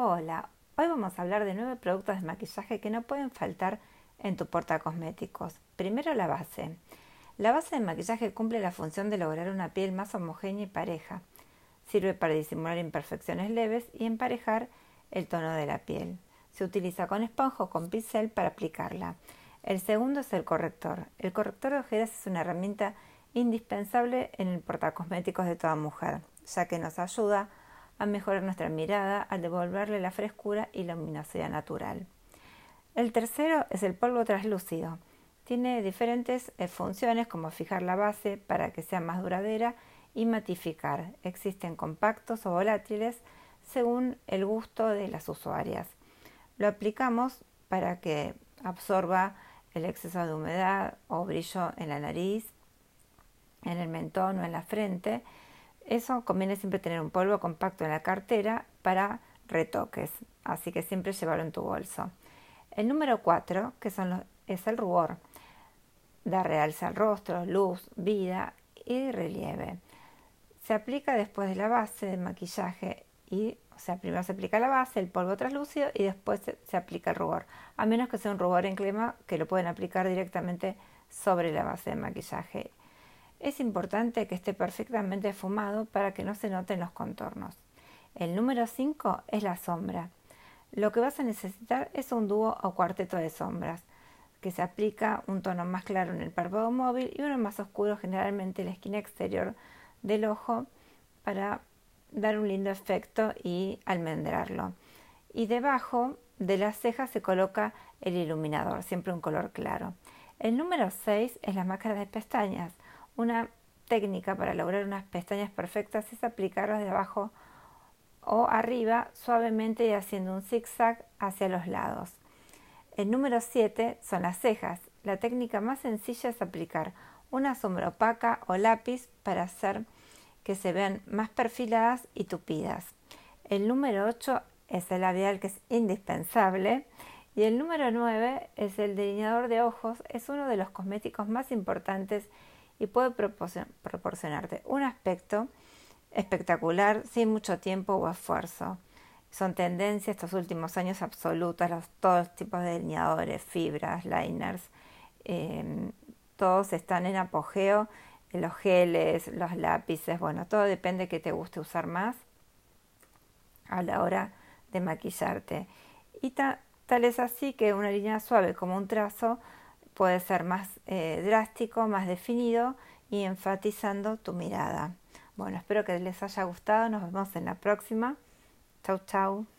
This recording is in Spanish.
Hola, hoy vamos a hablar de nueve productos de maquillaje que no pueden faltar en tu portacosméticos. Primero la base. La base de maquillaje cumple la función de lograr una piel más homogénea y pareja. Sirve para disimular imperfecciones leves y emparejar el tono de la piel. Se utiliza con esponja o con pincel para aplicarla. El segundo es el corrector. El corrector de ojeras es una herramienta indispensable en el portacosméticos de toda mujer, ya que nos ayuda a mejorar nuestra mirada al devolverle la frescura y luminosidad natural. El tercero es el polvo translúcido. Tiene diferentes eh, funciones como fijar la base para que sea más duradera y matificar. Existen compactos o volátiles según el gusto de las usuarias. Lo aplicamos para que absorba el exceso de humedad o brillo en la nariz, en el mentón o en la frente eso conviene siempre tener un polvo compacto en la cartera para retoques, así que siempre llevarlo en tu bolso. El número 4, que son es el rubor, da realce al rostro, luz, vida y relieve. Se aplica después de la base de maquillaje y, o sea, primero se aplica la base, el polvo translúcido y después se, se aplica el rubor, a menos que sea un rubor en crema que lo pueden aplicar directamente sobre la base de maquillaje es importante que esté perfectamente fumado para que no se noten los contornos. El número 5 es la sombra. Lo que vas a necesitar es un dúo o cuarteto de sombras, que se aplica un tono más claro en el párpado móvil y uno más oscuro generalmente en la esquina exterior del ojo para dar un lindo efecto y almendrarlo. Y debajo de las cejas se coloca el iluminador, siempre un color claro. El número 6 es la máscara de pestañas. Una técnica para lograr unas pestañas perfectas es aplicarlas de abajo o arriba suavemente y haciendo un zigzag hacia los lados. El número 7 son las cejas. La técnica más sencilla es aplicar una sombra opaca o lápiz para hacer que se vean más perfiladas y tupidas. El número 8 es el labial que es indispensable y el número 9 es el delineador de ojos. Es uno de los cosméticos más importantes y puede proporcionarte un aspecto espectacular sin mucho tiempo o esfuerzo. Son tendencias estos últimos años absolutas, los, todos tipos de delineadores, fibras, liners, em, todos están en apogeo, los geles, los lápices, bueno, todo depende de que te guste usar más a la hora de maquillarte. Y tal es así que una línea suave como un trazo puede ser más eh, drástico, más definido y enfatizando tu mirada. Bueno, espero que les haya gustado. Nos vemos en la próxima. Chau, chau.